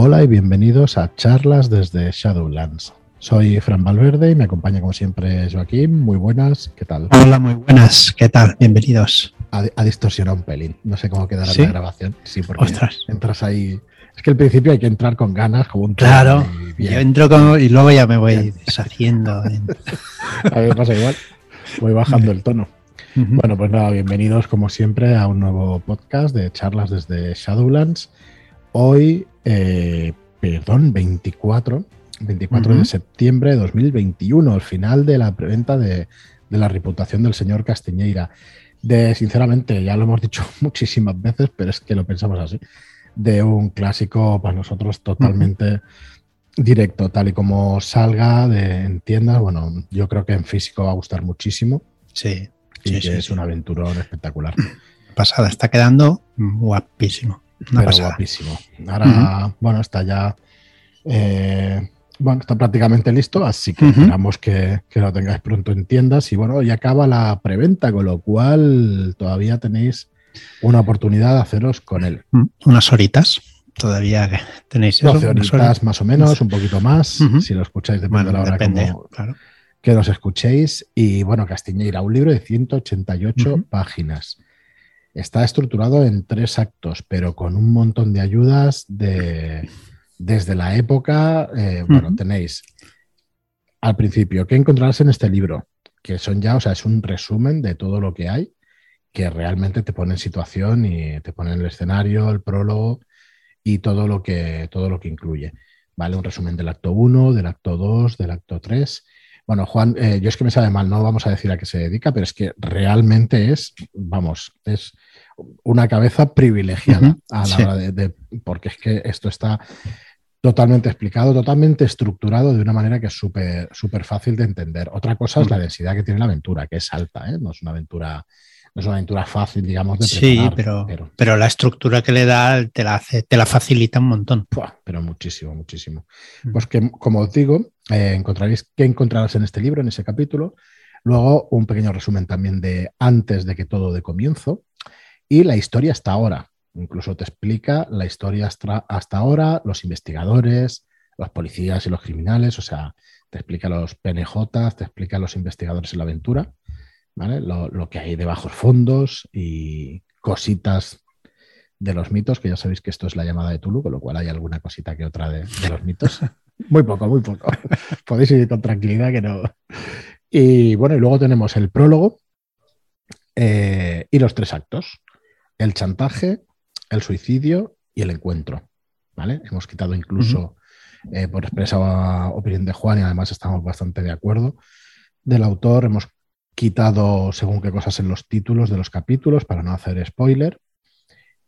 Hola y bienvenidos a charlas desde Shadowlands. Soy Fran Valverde y me acompaña como siempre Joaquín. Muy buenas, ¿qué tal? Hola, muy buenas, ¿qué tal? Bienvenidos. Ha, distorsionado un pelín, no sé cómo quedará ¿Sí? la grabación. Sí, porque Ostras. entras ahí. Es que al principio hay que entrar con ganas, como un Claro, yo entro como y luego ya me voy deshaciendo. en- A mí me pasa igual. Voy bajando el tono. Bueno, pues nada, bienvenidos como siempre a un nuevo podcast de charlas desde Shadowlands. Hoy, eh, perdón, 24, 24 de septiembre de 2021, el final de la preventa de, de la reputación del señor Castiñeira. De, sinceramente, ya lo hemos dicho muchísimas veces, pero es que lo pensamos así, de un clásico para nosotros totalmente directo, tal y como salga de, en tiendas. Bueno, yo creo que en físico va a gustar muchísimo Sí, y Sí, que sí, es sí. un aventurón espectacular. pasada, está quedando guapísimo. Una pero guapísimo. Ahora, bueno, está ya. eh, bueno, está prácticamente listo, así que esperamos que, que lo tengáis pronto en tiendas. Y bueno, ya acaba la preventa, con lo cual todavía tenéis una oportunidad de haceros con él. Mm, Unas horitas, todavía tenéis eso. 12 unas horitas horas. más o menos, un poquito más, si lo escucháis depende Bueno, de la hora depende, como- claro. que nos escuchéis. Y bueno, Castiñeira, un libro de 188 Ujú. páginas. Está estructurado en tres actos, pero con un montón de ayudas de, desde la época. eh, Bueno, tenéis al principio, ¿qué encontrarás en este libro? Que son ya, o sea, es un resumen de todo lo que hay, que realmente te pone en situación y te pone en el escenario, el prólogo y todo lo que, todo lo que incluye. ¿Vale? Un resumen del acto 1, del acto 2, del acto 3. Bueno, Juan, eh, yo es que me sabe mal, no vamos a decir a qué se dedica, pero es que realmente es, vamos, es una cabeza privilegiada a la sí. hora de, de- porque es que esto está totalmente explicado, totalmente estructurado de una manera que es súper súper fácil de entender. Otra cosa es la densidad que tiene la aventura, que es alta, ¿eh? no es una aventura, es una aventura fácil, digamos, de Sí, preparar, pero, pero, pero la estructura que le da te la, hace, te la facilita un montón. pero muchísimo, muchísimo. Ujú. Pues que, como os digo, eh, encontraréis qué encontrarás en este libro, en ese capítulo. Luego, un pequeño resumen también de antes de que todo de comienzo. Y la historia hasta ahora. Incluso te explica la historia hasta, hasta ahora, los investigadores, los policías y los criminales. O sea, te explica los PNJ, te explica los investigadores en la aventura, ¿vale? Lo, lo que hay de bajos fondos y cositas de los mitos, que ya sabéis que esto es la llamada de Tulu, con lo cual hay alguna cosita que otra de, de los mitos. Muy poco, muy poco. Podéis ir con tranquilidad que no. Y bueno, y luego tenemos el prólogo eh, y los tres actos: el chantaje, el suicidio y el encuentro. ¿Vale? Hemos quitado incluso, eh, por expresa opinión de Juan, y además estamos bastante de acuerdo, del autor, hemos quitado según qué cosas en los títulos de los capítulos para no hacer spoiler.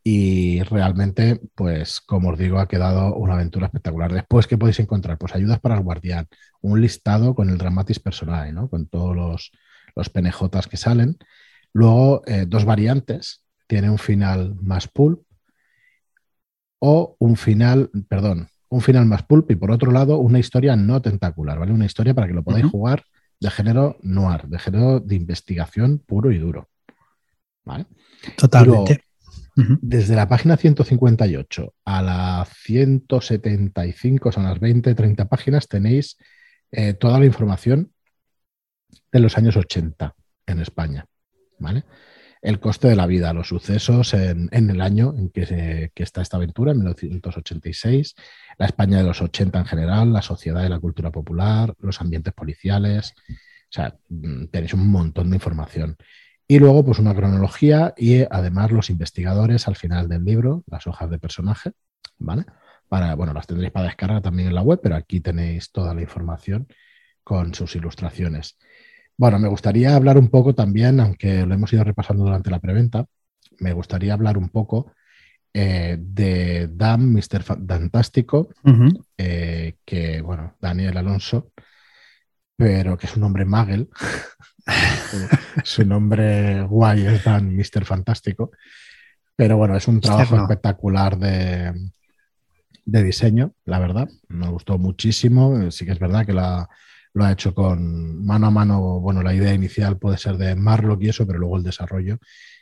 Y realmente, pues, como os digo, ha quedado una aventura espectacular. Después, ¿qué podéis encontrar? Pues ayudas para el guardián, un listado con el Dramatis Personae, ¿no? Con todos los, los PNJs que salen. Luego, eh, dos variantes. Tiene un final más pulp o un final, perdón, un final más pulp y por otro lado, una historia no tentacular, ¿vale? Una historia para que lo podáis jugar de género noir, de género de investigación puro y duro. ¿Vale? Totalmente. Ujú. Desde la página 158 a la 175, son las 20, 30 páginas, tenéis eh, toda la información de los años 80 en España. ¿vale? El coste de la vida, los sucesos en, el año en que, que está esta aventura, en 1986, la España de los 80 en general, la sociedad y la cultura popular, los ambientes policiales. O sea, mm, tenéis un montón de información. Y luego, pues una cronología y además los investigadores al final del libro, las hojas de personaje, ¿vale? Para, bueno, las tendréis para descargar también en la web, pero aquí tenéis toda la información con sus ilustraciones. Bueno, me gustaría hablar un poco también, aunque lo hemos ido repasando durante la preventa, me gustaría hablar un poco eh, de Dan, Mr. Fantástico, eh, que, bueno, Daniel Alonso, pero que es un hombre Magel. Su nombre guay es Dan Mr. Fantástico. Pero bueno, es un trabajo Externo. espectacular de, de diseño, la verdad. Me gustó muchísimo. Sí que es verdad que la, lo ha hecho con mano a mano. Bueno, la idea inicial puede ser de Marlock y eso, pero luego el desarrollo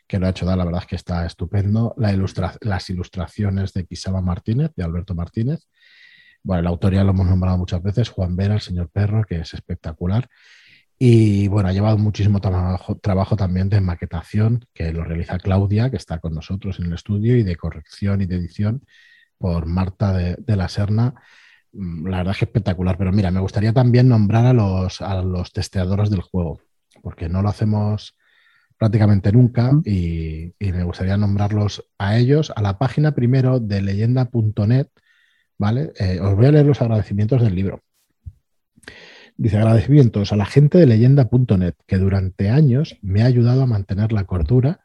que lo ha hecho dar, la verdad es que está estupendo. La ilustra las ilustraciones de Quisaba Martínez, de Alberto Martínez. Bueno, la autoría lo hemos nombrado muchas veces, Juan Vera, el señor Perro, que es espectacular. Y bueno, ha llevado muchísimo trabajo, trabajo, también de maquetación, que lo realiza Claudia, que está con nosotros en el estudio, y de corrección y de edición por Marta de, de la Serna. Mm, la verdad es que espectacular. Pero mira, me gustaría también nombrar a los, a los testeadores del juego, porque no lo hacemos prácticamente nunca y, y, me gustaría nombrarlos a ellos, a la página primero de leyenda.net, ¿vale? Eh, os voy a leer los agradecimientos del libro. Dice agradecimientos a la gente de leyenda.net que durante años me ha ayudado a mantener la cordura,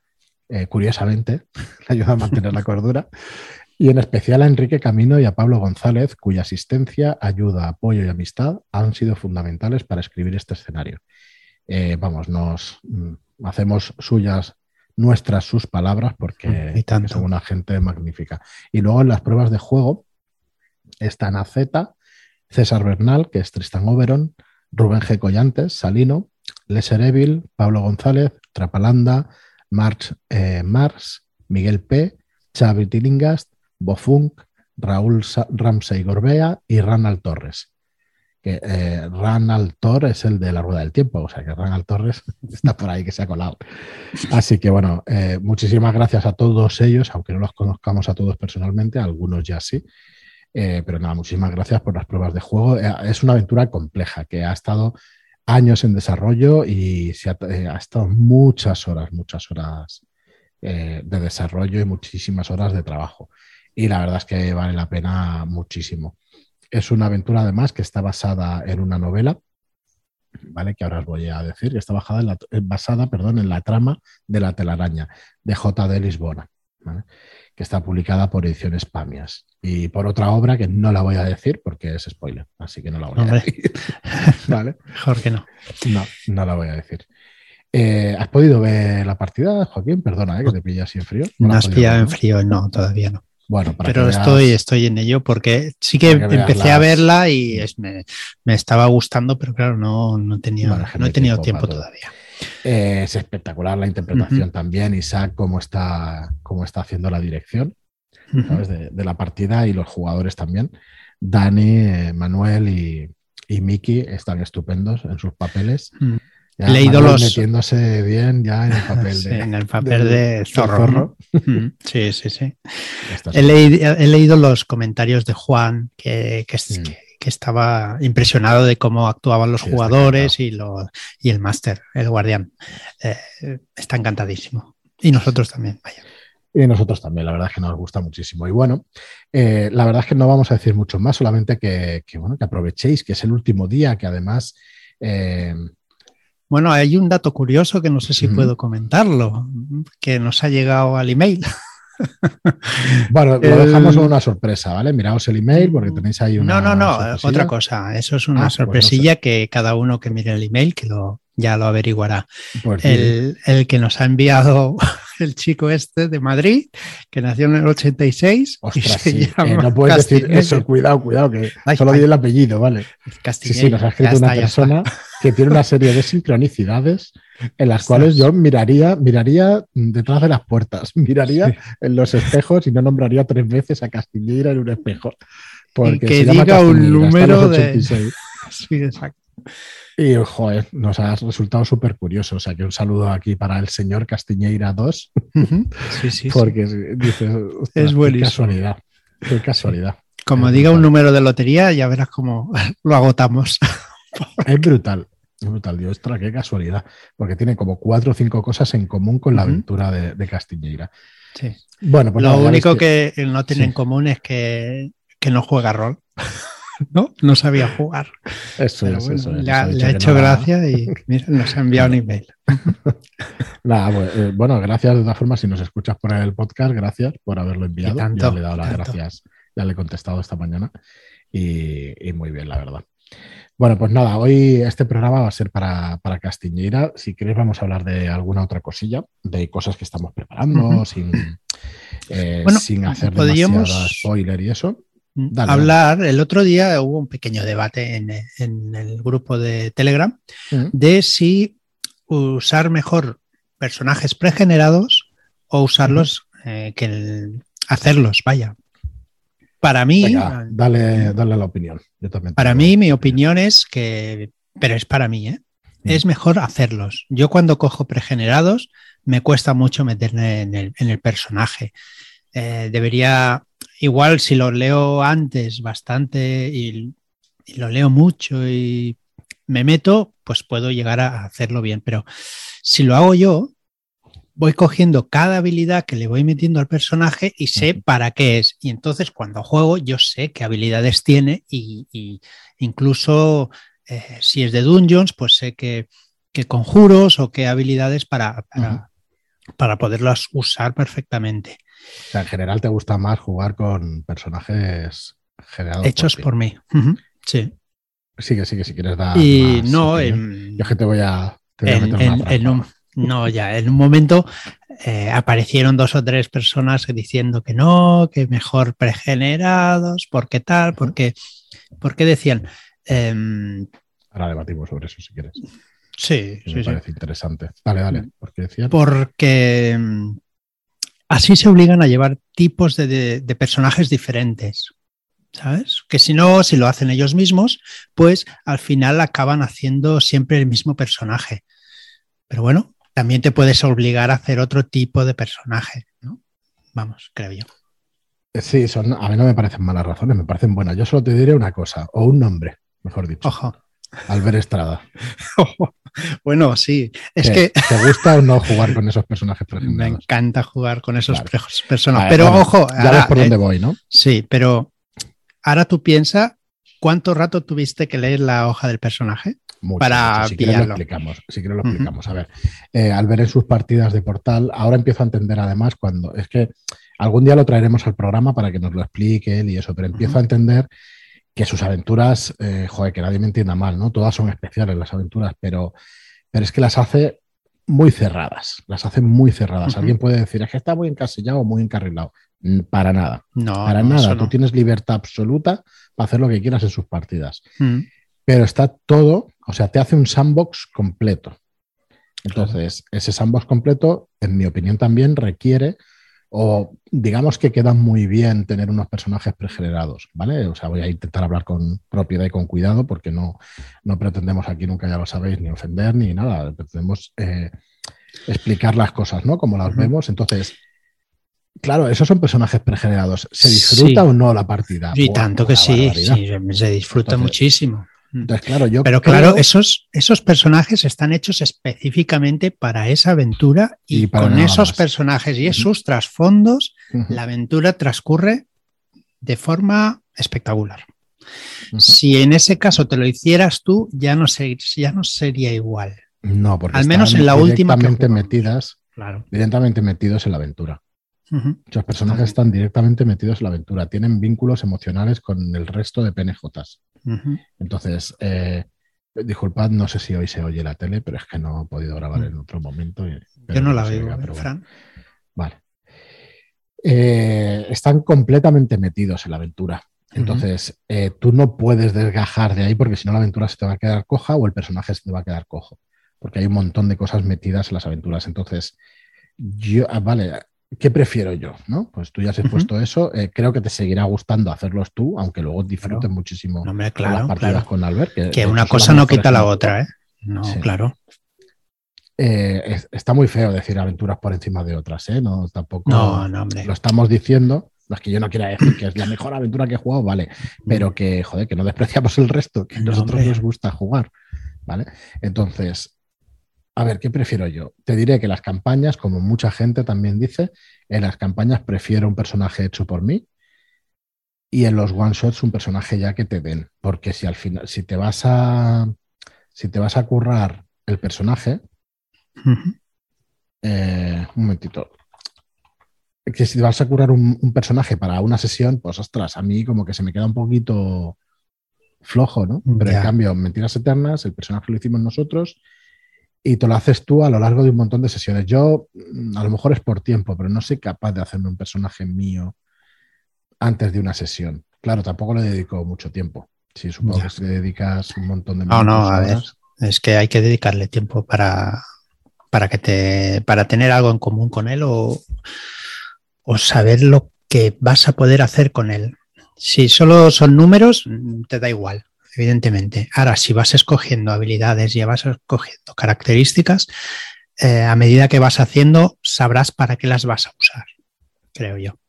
eh, curiosamente, me ha ayudado a mantener la cordura, y en especial a Enrique Camino y a Pablo González, cuya asistencia, ayuda, apoyo y amistad han sido fundamentales para escribir este escenario. Eh, vamos, nos mm, hacemos suyas nuestras sus palabras porque son una gente magnífica. Y luego en las pruebas de juego están a Z, César Bernal, que es Tristan Oberon, Rubén G. Collantes, Salino, Leser Evil, Pablo González, Trapalanda, March eh, Mars, Miguel P., Xavi Tilingast, Bofunk, Raúl Ramsey Gorbea y Ranal Torres. Que eh, Ranal Torres es el de la Rueda del Tiempo, o sea que Ranal Torres está por ahí que se ha colado. Así que bueno, eh, muchísimas gracias a todos ellos, aunque no los conozcamos a todos personalmente, algunos ya sí. Eh, pero nada, muchísimas gracias por las pruebas de juego. Eh, es una aventura compleja que ha estado años en desarrollo y se ha, estado muchas horas, muchas horas de desarrollo y muchísimas horas de trabajo. Y la verdad es que vale la pena muchísimo. Es una aventura además que está basada en una novela, ¿vale? Que ahora os voy a decir, que está basada en la, basada, perdón, en la trama de la telaraña de J.D. Lisbona. ¿vale? que está publicada por Ediciones Pamias. Y por otra obra que no la voy a decir porque es spoiler, así que no la voy Hombre. a decir. ¿Vale? Mejor que no. No, no la voy a decir. Eh, ¿Has podido ver la partida, Joaquín? Perdona, ¿eh? que te pillas así en frío. No, has pillado en frío, no, todavía no. Bueno, para Pero veas- estoy, estoy en ello porque sí que, empecé a verla y es- me, me estaba gustando, pero claro, no, no, tenía, Bueno, no he tenido tiempo todavía. Eh, es espectacular la interpretación Ujú. también. Isaac, cómo está, cómo está haciendo la dirección. De, de la partida y los jugadores también. Dani, eh, Manuel y, y Miki están estupendos en sus papeles. Ya He leído los- metiéndose bien ya en el papel Sí, de, en el papel de zorro. Sí, sí, sí. He, leído, he leído los comentarios de Juan, que, que, Mm. que- que estaba impresionado de cómo actuaban los Sí, jugadores y, lo- y el máster, el guardián. Eh, está encantadísimo. Y nosotros también, vaya. Y nosotros también, la verdad es que nos gusta muchísimo. Y bueno, eh, la verdad es que no vamos a decir mucho más, solamente que, que, bueno, que aprovechéis, que es el último día, que además eh, Bueno, hay un dato curioso que no sé si puedo comentarlo, que nos ha llegado al email. Bueno, lo dejamos como una sorpresa, ¿vale? Miraos el email porque tenéis ahí una. No, no, no, sorpresilla. otra cosa. Eso es Ah, una pues no sorpresilla que cada uno que mire el email, que lo, ya lo averiguará. El, el que nos ha enviado el chico este de Madrid, que nació en el 86. y Ostras, sí. eh, no puedes decir Castiñeira. eso, cuidado, cuidado, que Ay, solo ay. di el apellido, ¿vale? Sí, Castiñeira, sí, nos ha escrito está, una persona que tiene una serie de sincronicidades en las Ostras. cuales yo miraría, miraría detrás de las puertas, miraría Sí. en los espejos y no nombraría tres veces a Castilleira en un espejo. Porque que se llama diga un número de- 86. está. Sí, exacto. Y, joder, nos ha resultado súper curioso. O sea, que un saludo aquí para el señor Castiñeira 2, Ujú. Sí, sí, sí. porque dice, Es qué buenísimo. casualidad, qué casualidad. Como es diga un número de lotería, ya verás cómo lo agotamos. Es brutal, es brutal, Dios, ostras, qué casualidad, porque tiene como cuatro o cinco cosas en común con la aventura de, de Castiñeira. Sí. Bueno, pues Lo único que no tiene sí. en común es que, que no juega rol. ¿No? No sabía jugar. Eso es, bueno, eso es. le, ha, le hecho gracia y mira, nos ha enviado un email. Nada, pues, eh, bueno, gracias de todas formas, si nos escuchas por el podcast, gracias por haberlo enviado. Tanto, Yo le he dado las tanto. gracias, ya le he contestado esta mañana y, y muy bien, la verdad. Bueno, pues nada, hoy este programa va a ser para, para Castiñeira. Si queréis, vamos a hablar de alguna otra cosilla, de cosas que estamos preparando, sin, eh, Bueno, sin hacer podríamos- demasiado spoiler y eso. Dale, hablar. El otro día hubo un pequeño debate en, en el grupo de Telegram de si usar mejor personajes pregenerados o usarlos, eh, que el- hacerlos, vaya. Para mí, Venga, dale, dale la opinión. Yo también para mí, mi opinión es que, pero es para mí, ¿eh? Mm. es mejor hacerlos. Yo cuando cojo pregenerados me cuesta mucho meterme en el, en el personaje. Eh, debería, igual si lo leo antes bastante y, y lo leo mucho y me meto, pues puedo llegar a hacerlo bien. Pero si lo hago yo, voy cogiendo cada habilidad que le voy metiendo al personaje y sé para qué es. Y entonces cuando juego yo sé qué habilidades tiene y, y incluso eh, si es de dungeons, pues sé qué, qué conjuros o qué habilidades para, para, para poderlas usar perfectamente. O sea, en general te gusta más jugar con personajes generados Hechos ti. por mí. Ujú, Sí. Sigue, sigue, si quieres dar. Y más no, en, Yo es que te voy a. te voy a en- meter una en- trampa. en un, no, ya, en un momento eh, aparecieron dos o tres personas diciendo que no, que mejor pregenerados, porque tal, porque, porque decían, em, Ahora debatimos sobre eso si quieres. sí, me sí, parece interesante. Dale, dale. Porque decían. porque mm, así se obligan a llevar tipos de, de- de personajes diferentes. ¿Sabes? Que si no, si lo hacen ellos mismos, pues al final acaban haciendo siempre el mismo personaje. Pero bueno, también te puedes obligar a hacer otro tipo de personaje, ¿no? Vamos, creo yo. Sí, son, a mí no me parecen malas razones, me parecen buenas. Yo solo te diré una cosa, o un nombre, mejor dicho. Ojo. Albert Estrada. bueno, sí. Es ¿Qué? que ¿Te gusta o no jugar con esos personajes me encanta jugar con esos Claro. personajes. Pero bueno, ojo, Ya ves ahora, por eh, dónde voy, ¿no? Sí, pero ahora tú piensas cuánto rato tuviste que leer la hoja del personaje. Mucho, para. Si quieres lo explicamos. Si quieres lo explicamos. A ver, eh, al ver en sus partidas de portal, ahora empiezo a entender además cuando. Es que algún día lo traeremos al programa para que nos lo explique él y eso, pero empiezo Ujú. a entender que sus aventuras, eh, joder, que nadie me entienda mal, ¿no? Todas son especiales las aventuras, pero, pero es que las hace muy cerradas. Las hace muy cerradas. Alguien puede decir, es que está muy encasillado o muy encarrilado. Mm, Para nada. No, Para no, nada. eso Tú no. tienes libertad absoluta para hacer lo que quieras en sus partidas Mm, pero está todo, o sea, te hace un sandbox completo. Entonces, ese sandbox completo, en mi opinión, también requiere, o digamos que queda muy bien tener unos personajes pregenerados, ¿vale? O sea, voy a intentar hablar con propiedad y con cuidado, porque no, no pretendemos aquí, nunca ya lo sabéis, ni ofender ni nada, pretendemos eh, explicar las cosas, ¿no? Como las vemos. Entonces, claro, esos son personajes pregenerados. ¿Se disfruta Sí. o no la partida? Y tanto que sí, sí, se disfruta Entonces, muchísimo. Entonces, claro, yo Pero creo- claro, esos, esos personajes están hechos específicamente para esa aventura y, con esos más. personajes y esos trasfondos, la aventura transcurre de forma espectacular. Si en ese caso te lo hicieras tú, ya no, se- ya no sería igual. No, porque Al menos en la última directamente metidas, Claro. directamente metidos en la aventura. Muchos personajes están directamente metidos en la aventura, tienen vínculos emocionales con el resto de PNJs. Entonces, eh, disculpad, no sé si hoy se oye la tele, pero es que no he podido grabar Mm. en otro momento. y- Yo no la veo, ¿eh, bueno. Fran. Vale. Eh, están completamente metidos en la aventura. Entonces, eh, tú no puedes desgajar de ahí porque si no la aventura se te va a quedar coja o el personaje se te va a quedar cojo. Porque hay un montón de cosas metidas en las aventuras. Entonces, yo, ah, vale, ¿qué prefiero yo? ¿no? Pues tú ya has expuesto eso. eh, creo que te seguirá gustando hacerlos tú, aunque luego disfrutes Claro. muchísimo No, las partidas claro. con Albert. Que, una cosa no quita la otra, ¿eh? No, Sí. claro. Eh, es- está muy feo decir aventuras por encima de otras, ¿eh? No, tampoco. No, no, hombre. lo estamos diciendo. No es que yo no quiera decir que es la mejor aventura que he jugado, vale, pero que, joder, que no despreciamos el resto, que a No, nosotros hombre. nos gusta jugar, ¿vale? Entonces, a ver, ¿qué prefiero yo? Te diré que las campañas, como mucha gente también dice, en las campañas prefiero un personaje hecho por mí y en los one shots un personaje ya que te den, porque si al final, si te vas a, si te vas a currar el personaje, eh, un momentito. Que si vas a curar un, un personaje para una sesión, pues ostras, a mí como que se me queda un poquito flojo, ¿no? Pero en cambio, en Mentiras Eternas, el personaje lo hicimos nosotros y te lo haces tú a lo largo de un montón de sesiones. Yo, mm, a lo mejor es por tiempo, pero no soy capaz de hacerme un personaje mío antes de una sesión. Claro, tampoco le dedico mucho tiempo. Sí, supongo Ya. que si le dedicas un montón de No, no, a ver. Es que hay que dedicarle tiempo para, para que te, para tener algo en común con él o, o saber lo que vas a poder hacer con él. Si solo son números, te da igual, evidentemente. Ahora, si vas escogiendo habilidades y vas escogiendo características, eh, a medida que vas haciendo, sabrás para qué las vas a usar, creo yo.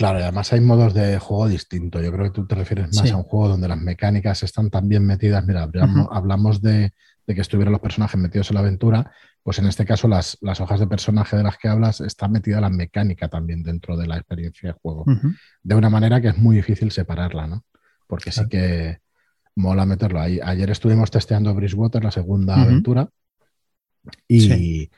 Claro, y además hay modos de juego distintos. Yo creo que tú te refieres más a un juego donde las mecánicas están tan bien metidas. Mira, hablamos, de, que estuvieran los personajes metidos en la aventura, pues en este caso las, hojas de personaje de las que hablas están metida la mecánica también dentro de la experiencia de juego. De una manera que es muy difícil separarla, ¿no? Porque sí que mola meterlo ahí. Ayer estuvimos testeando Bridgewater, la segunda aventura, y,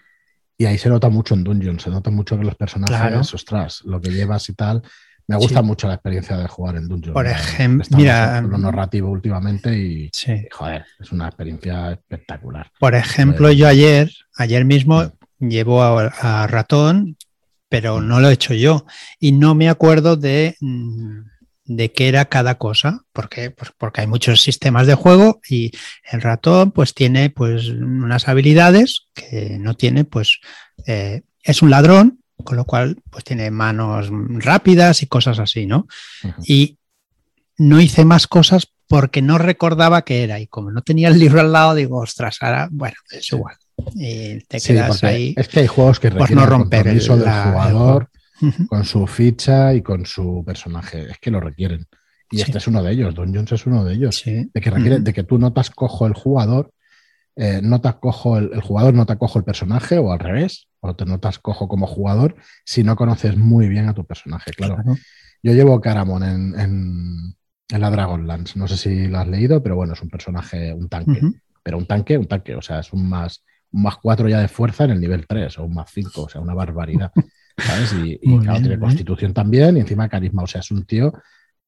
y ahí se nota mucho en Dungeon, se nota mucho que los personajes, ostras, lo que llevas y tal. Me gusta mucho la experiencia de jugar en Dungeon. Por ejemplo, mira. Lo narrativo últimamente y, joder, es una experiencia espectacular. Por ejemplo, yo ayer, ayer mismo llevo a, ratón, pero no lo he hecho yo. Y no me acuerdo de mm, de qué era cada cosa, porque, pues porque hay muchos sistemas de juego y el ratón pues tiene pues unas habilidades que no tiene pues eh, es un ladrón, con lo cual pues tiene manos rápidas y cosas así, ¿no? Y no hice más cosas porque no recordaba qué era y como no tenía el libro al lado digo, ostras, ahora, bueno, es igual. Y te quedas ahí. Es que hay juegos que requieren no romper el, jugador con su ficha y con su personaje. Es que lo requieren. Y este es uno de ellos, Don Jones es uno de ellos. De, que requiere, de que tú notas cojo el jugador, eh, notas cojo el, jugador, no te cojo el personaje, o al revés, o te notas cojo como jugador si no conoces muy bien a tu personaje. Claro. Yo llevo Caramon en, en, la Dragonlance. No sé si lo has leído, pero bueno, es un personaje, un tanque. Pero un tanque, un tanque. O sea, es un más, un más 4 ya de fuerza en el nivel 3 o un más 5. O sea, una barbaridad. ¿sabes? Y, claro, tiene constitución también y encima carisma. O sea, es un tío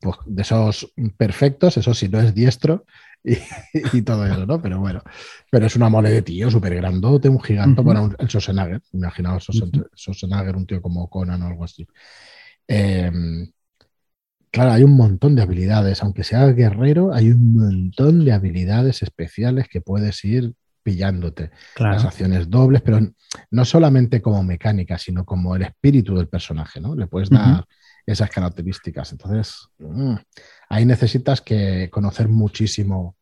pues, de esos perfectos, eso sí, no es diestro y, todo eso, ¿no? Pero bueno, pero es una mole de tío, súper grandote, un gigante, bueno, el Schwarzenegger, imaginaos Schwarzenegger, un tío como Conan o algo así. Em, claro, hay un montón de habilidades, aunque sea guerrero, hay un montón de habilidades especiales que puedes ir pillándote. Las acciones dobles, pero no solamente como mecánica, sino como el espíritu del personaje, ¿no? Le puedes dar esas características. Entonces, mm, ahí necesitas que conocer muchísimo,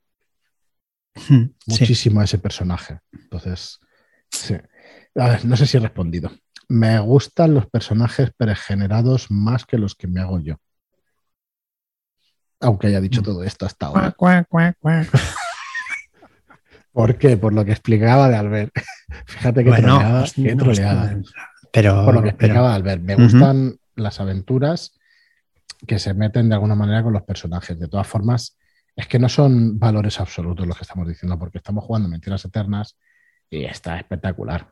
muchísimo a ese personaje. Entonces, sí. A ver, no sé si he respondido. Me gustan los personajes pregenerados más que los que me hago yo. Aunque haya dicho mm. todo esto hasta ahora. ¿Por qué? Por lo que explicaba de Albert. Fíjate que troleada, qué troleada. Pero, Por lo que explicaba Albert. Me gustan las aventuras que se meten de alguna manera con los personajes. De todas formas, es que no son valores absolutos los que estamos diciendo, porque estamos jugando Mentiras Eternas y está espectacular.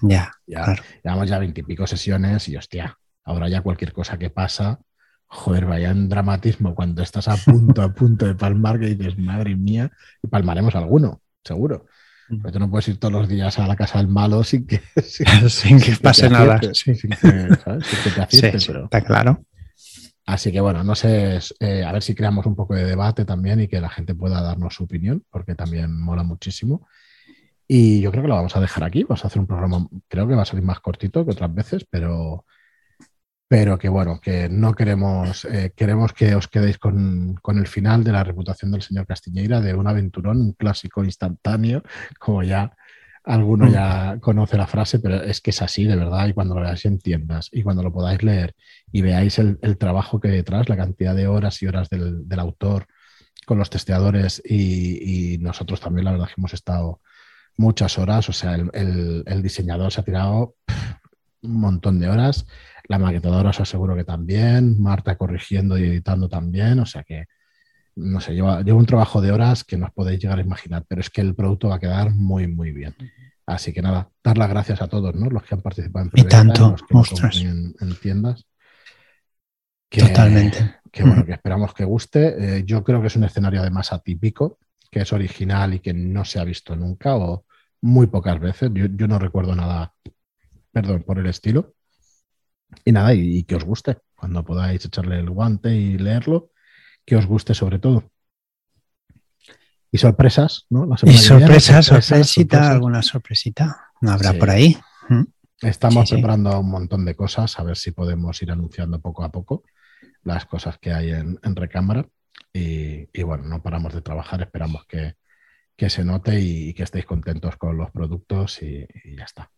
Ya. ya Llevamos ya veintipico sesiones y hostia, ahora ya cualquier cosa que pasa, joder, vaya en dramatismo cuando estás a punto, a punto de palmar, que dices, madre mía, y palmaremos alguno seguro. Pero tú no puedes ir todos los días a la casa del malo sin que, sin, que pase nada. Sin que, te Está claro. Así que bueno, no sé, eh, a ver si creamos un poco de debate también y que la gente pueda darnos su opinión, porque también mola muchísimo. Y yo creo que lo vamos a dejar aquí. Vamos a hacer un programa, creo que va a salir más cortito que otras veces, pero pero que bueno, que no queremos, eh, queremos que os quedéis con, el final de la reputación del señor Castiñeira, de un aventurón, un clásico instantáneo, como ya alguno mm. ya conoce la frase, pero es que es así, de verdad, y cuando lo veáis entiendas, y cuando lo podáis leer y veáis el, trabajo que hay detrás, la cantidad de horas y horas del, autor con los testeadores y, nosotros también, la verdad que hemos estado muchas horas, o sea, el, diseñador se ha tirado un montón de horas la maquetadora os aseguro que también, Marta corrigiendo y editando también, o sea que, no sé, lleva, un trabajo de horas que no os podéis llegar a imaginar, pero es que el producto va a quedar muy, muy bien. Así que nada, dar las gracias a todos, ¿no? Los que han participado en y tanto, los que en, en, tiendas. Totalmente. Que bueno, que esperamos que guste. Eh, yo creo que es un escenario además atípico, que es original y que no se ha visto nunca o muy pocas veces. yo no recuerdo nada, perdón, por el estilo. Y nada, y, que os guste. Cuando podáis echarle el guante y leerlo, que os guste sobre todo. Y sorpresas, ¿no? y sorpresas, sorpresita, alguna sorpresita. No habrá por ahí. Mm. Estamos preparando un montón de cosas, a ver si podemos ir anunciando poco a poco las cosas que hay en, recámara. Y, bueno, no paramos de trabajar, esperamos que, se note y, que estéis contentos con los productos y, ya está.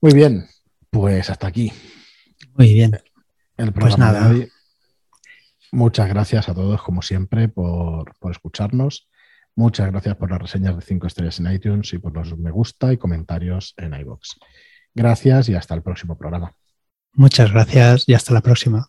Muy bien, pues hasta aquí. Muy bien. El pues programa pues nada. de hoy. Muchas gracias a todos, como siempre, por, por escucharnos. Muchas gracias por las reseñas de 5 estrellas en iTunes y por los me gusta y comentarios en iBox. Gracias y hasta el próximo programa. Muchas gracias y hasta la próxima.